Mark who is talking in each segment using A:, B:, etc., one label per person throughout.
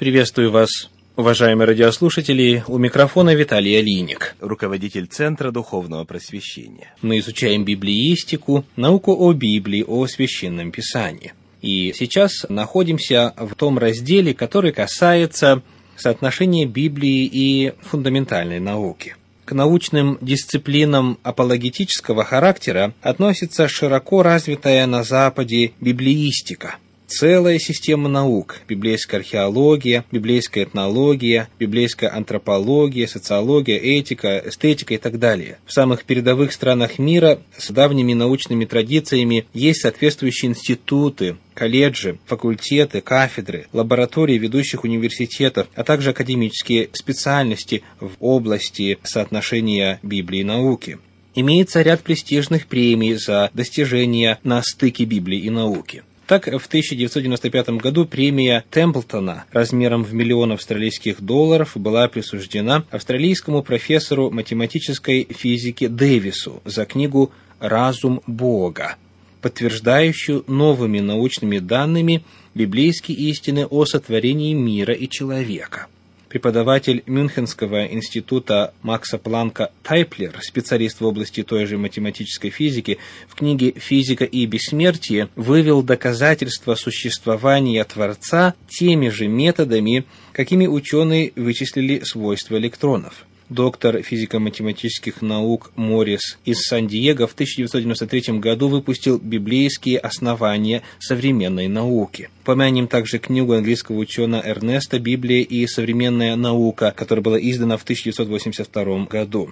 A: Приветствую вас, уважаемые радиослушатели. У микрофона Виталий Алиник,
B: руководитель Центра Духовного Просвещения.
A: Мы изучаем библиистику, науку о Библии, о Священном Писании. И сейчас находимся в том разделе, который касается соотношения Библии и фундаментальной науки. К научным дисциплинам апологетического характера относится широко развитая на Западе библиистика – целая система наук – библейская археология, библейская этнология, библейская антропология, социология, этика, эстетика и так далее. В самых передовых странах мира с давними научными традициями есть соответствующие институты, колледжи, факультеты, кафедры, лаборатории ведущих университетов, а также академические специальности в области соотношения Библии и науки. Имеется ряд престижных премий за достижения на стыке Библии и науки. Так, в 1995 году премия Темплтона размером в миллион австралийских долларов была присуждена австралийскому профессору математической физики Дэвису за книгу «Разум Бога», подтверждающую новыми научными данными библейские истины о сотворении мира и человека – преподаватель Мюнхенского института Макса Планка Тайплер, специалист в области той же математической физики, в книге «Физика и бессмертие» вывел доказательства существования Творца теми же методами, какими ученые вычислили свойства электронов доктор физико-математических наук Моррис из Сан-Диего в 1993 году выпустил «Библейские основания современной науки». Помянем также книгу английского ученого Эрнеста «Библия и современная наука», которая была издана в 1982 году.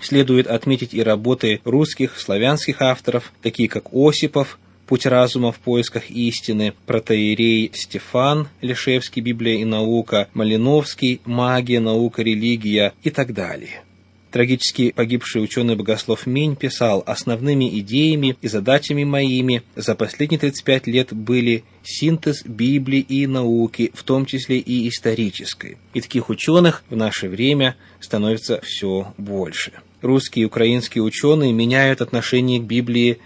A: Следует отметить и работы русских, славянских авторов, такие как Осипов, «Путь разума в поисках истины», протеерей Стефан, Лешевский, «Библия и наука», Малиновский, «Магия, наука, религия» и так далее. Трагически погибший ученый-богослов Минь писал, «Основными идеями и задачами моими за последние 35 лет были синтез Библии и науки, в том числе и исторической. И таких ученых в наше время становится все больше. Русские и украинские ученые меняют отношение к Библии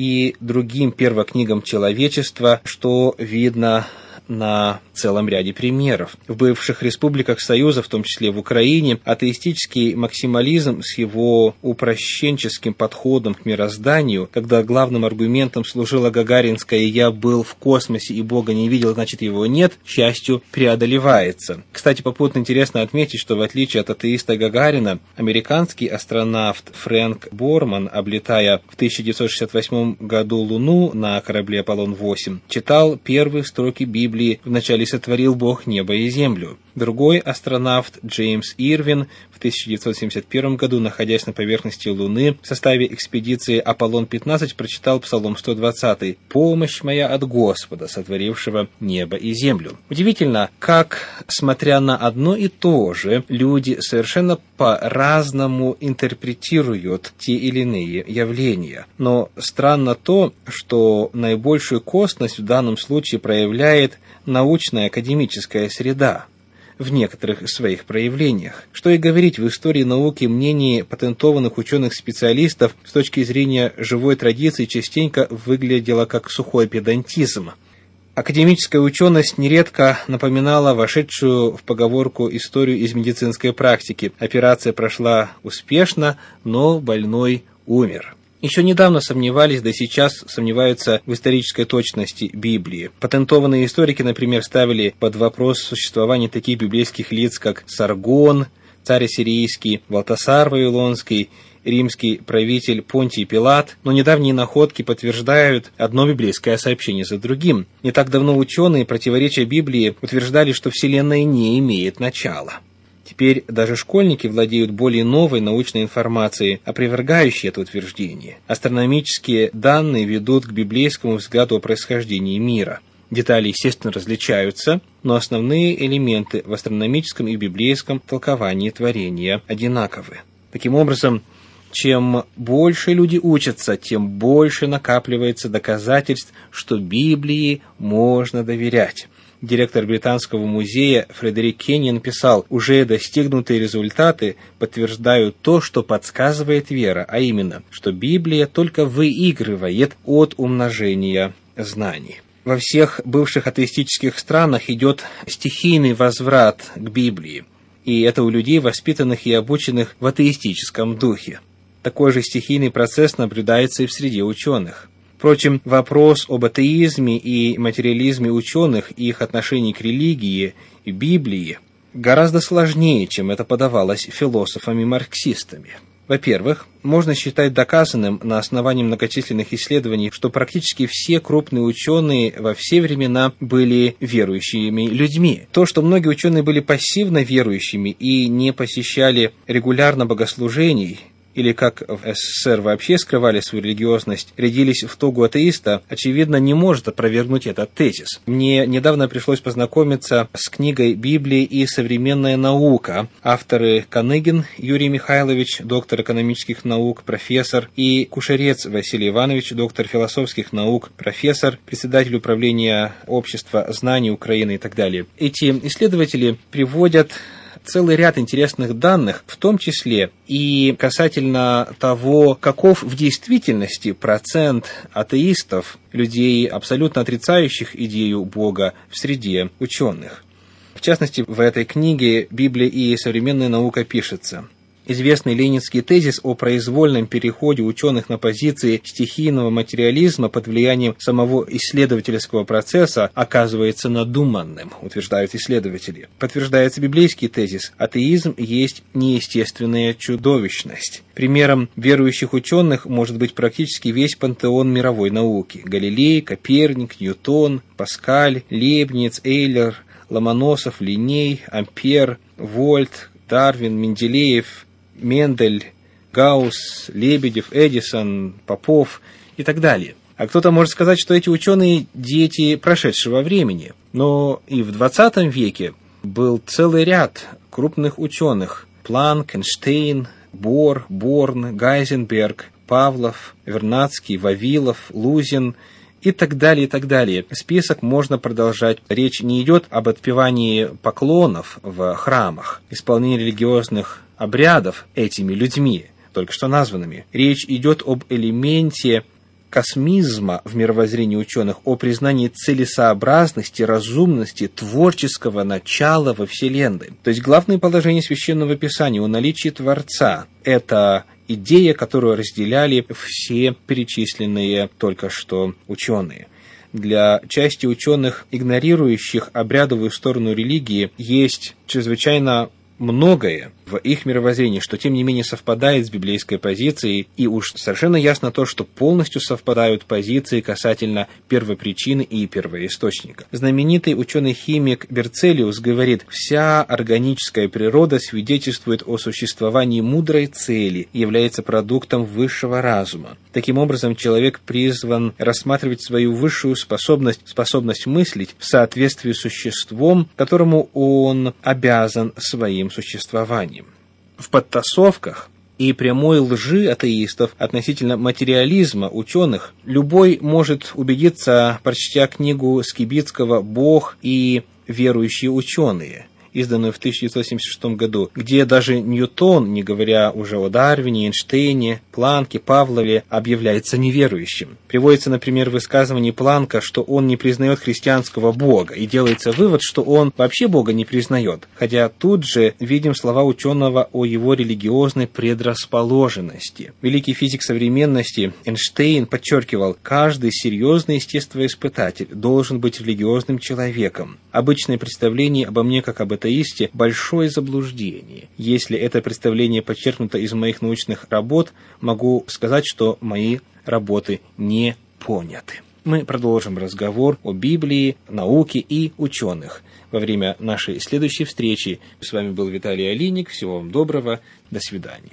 A: и другим первокнигам человечества, что видно на целом ряде примеров. В бывших республиках Союза, в том числе в Украине, атеистический максимализм с его упрощенческим подходом к мирозданию, когда главным аргументом служила гагаринская «я был в космосе и Бога не видел, значит его нет», счастью, преодолевается. Кстати, попутно интересно отметить, что в отличие от атеиста Гагарина, американский астронавт Фрэнк Борман, облетая в 1968 году Луну на корабле Аполлон-8, читал первые строки Библии в начале сотворил Бог небо и землю. Другой астронавт Джеймс Ирвин в 1971 году, находясь на поверхности Луны, в составе экспедиции Аполлон-15 прочитал Псалом 120 «Помощь моя от Господа, сотворившего небо и землю». Удивительно, как, смотря на одно и то же, люди совершенно по-разному интерпретируют те или иные явления. Но странно то, что наибольшую костность в данном случае проявляет научная академическая среда в некоторых своих проявлениях. Что и говорить, в истории науки мнение патентованных ученых-специалистов с точки зрения живой традиции частенько выглядело как сухой педантизм. Академическая ученость нередко напоминала вошедшую в поговорку историю из медицинской практики. Операция прошла успешно, но больной умер еще недавно сомневались, да сейчас сомневаются в исторической точности Библии. Патентованные историки, например, ставили под вопрос существование таких библейских лиц, как Саргон, царь сирийский, Валтасар Вавилонский, римский правитель Понтий Пилат, но недавние находки подтверждают одно библейское сообщение за другим. Не так давно ученые, противоречия Библии, утверждали, что Вселенная не имеет начала. Теперь даже школьники владеют более новой научной информацией, опровергающей это утверждение. Астрономические данные ведут к библейскому взгляду о происхождении мира. Детали, естественно, различаются, но основные элементы в астрономическом и библейском толковании творения одинаковы. Таким образом, чем больше люди учатся, тем больше накапливается доказательств, что Библии можно доверять директор Британского музея Фредерик Кенни писал, уже достигнутые результаты подтверждают то, что подсказывает вера, а именно, что Библия только выигрывает от умножения знаний. во всех бывших атеистических странах идет стихийный возврат к Библии. И это у людей, воспитанных и обученных в атеистическом духе. Такой же стихийный процесс наблюдается и в среде ученых. Впрочем, вопрос об атеизме и материализме ученых и их отношении к религии и Библии гораздо сложнее, чем это подавалось философами-марксистами. Во-первых, можно считать доказанным на основании многочисленных исследований, что практически все крупные ученые во все времена были верующими людьми. То, что многие ученые были пассивно верующими и не посещали регулярно богослужений, или как в СССР вообще скрывали свою религиозность, рядились в тогу атеиста, очевидно, не может опровергнуть этот тезис. Мне недавно пришлось познакомиться с книгой «Библия и современная наука». Авторы Каныгин Юрий Михайлович, доктор экономических наук, профессор, и Кушерец Василий Иванович, доктор философских наук, профессор, председатель управления общества знаний Украины и так далее. Эти исследователи приводят целый ряд интересных данных, в том числе и касательно того, каков в действительности процент атеистов, людей, абсолютно отрицающих идею Бога в среде ученых. В частности, в этой книге «Библия и современная наука» пишется – Известный ленинский тезис о произвольном переходе ученых на позиции стихийного материализма под влиянием самого исследовательского процесса оказывается надуманным, утверждают исследователи. Подтверждается библейский тезис «атеизм есть неестественная чудовищность». Примером верующих ученых может быть практически весь пантеон мировой науки – Галилей, Коперник, Ньютон, Паскаль, Лейбниц, Эйлер, Ломоносов, Линей, Ампер, Вольт, Дарвин, Менделеев, Мендель, Гаусс, Лебедев, Эдисон, Попов и так далее. А кто-то может сказать, что эти ученые – дети прошедшего времени. Но и в 20 веке был целый ряд крупных ученых – Планк, Эйнштейн, Бор, Борн, Гайзенберг, Павлов, Вернадский, Вавилов, Лузин и так далее, и так далее. Список можно продолжать. Речь не идет об отпевании поклонов в храмах, исполнении религиозных обрядов этими людьми, только что названными. Речь идет об элементе космизма в мировоззрении ученых, о признании целесообразности, разумности, творческого начала во Вселенной. То есть главное положение Священного Писания о наличии Творца – это идея, которую разделяли все перечисленные только что ученые. Для части ученых, игнорирующих обрядовую сторону религии, есть чрезвычайно многое в их мировоззрении, что тем не менее совпадает с библейской позицией, и уж совершенно ясно то, что полностью совпадают позиции касательно первопричины и первоисточника. Знаменитый ученый-химик Берцелиус говорит, вся органическая природа свидетельствует о существовании мудрой цели является продуктом высшего разума. Таким образом, человек призван рассматривать свою высшую способность, способность мыслить в соответствии с существом, которому он обязан своим существованием. В подтасовках и прямой лжи атеистов относительно материализма ученых любой может убедиться, прочтя книгу Скибицкого «Бог и верующие ученые», изданную в 1976 году, где даже Ньютон, не говоря уже о Дарвине, Эйнштейне, Планке, Павлове, объявляется неверующим. Приводится, например, высказывание Планка, что он не признает христианского Бога, и делается вывод, что он вообще Бога не признает, хотя тут же видим слова ученого о его религиозной предрасположенности. Великий физик современности Эйнштейн подчеркивал, каждый серьезный естествоиспытатель должен быть религиозным человеком. Обычное представление обо мне как об атеисте – большое заблуждение. Если это представление подчеркнуто из моих научных работ, могу сказать, что мои работы не поняты. Мы продолжим разговор о Библии, науке и ученых во время нашей следующей встречи. С вами был Виталий Алиник. Всего вам доброго. До свидания.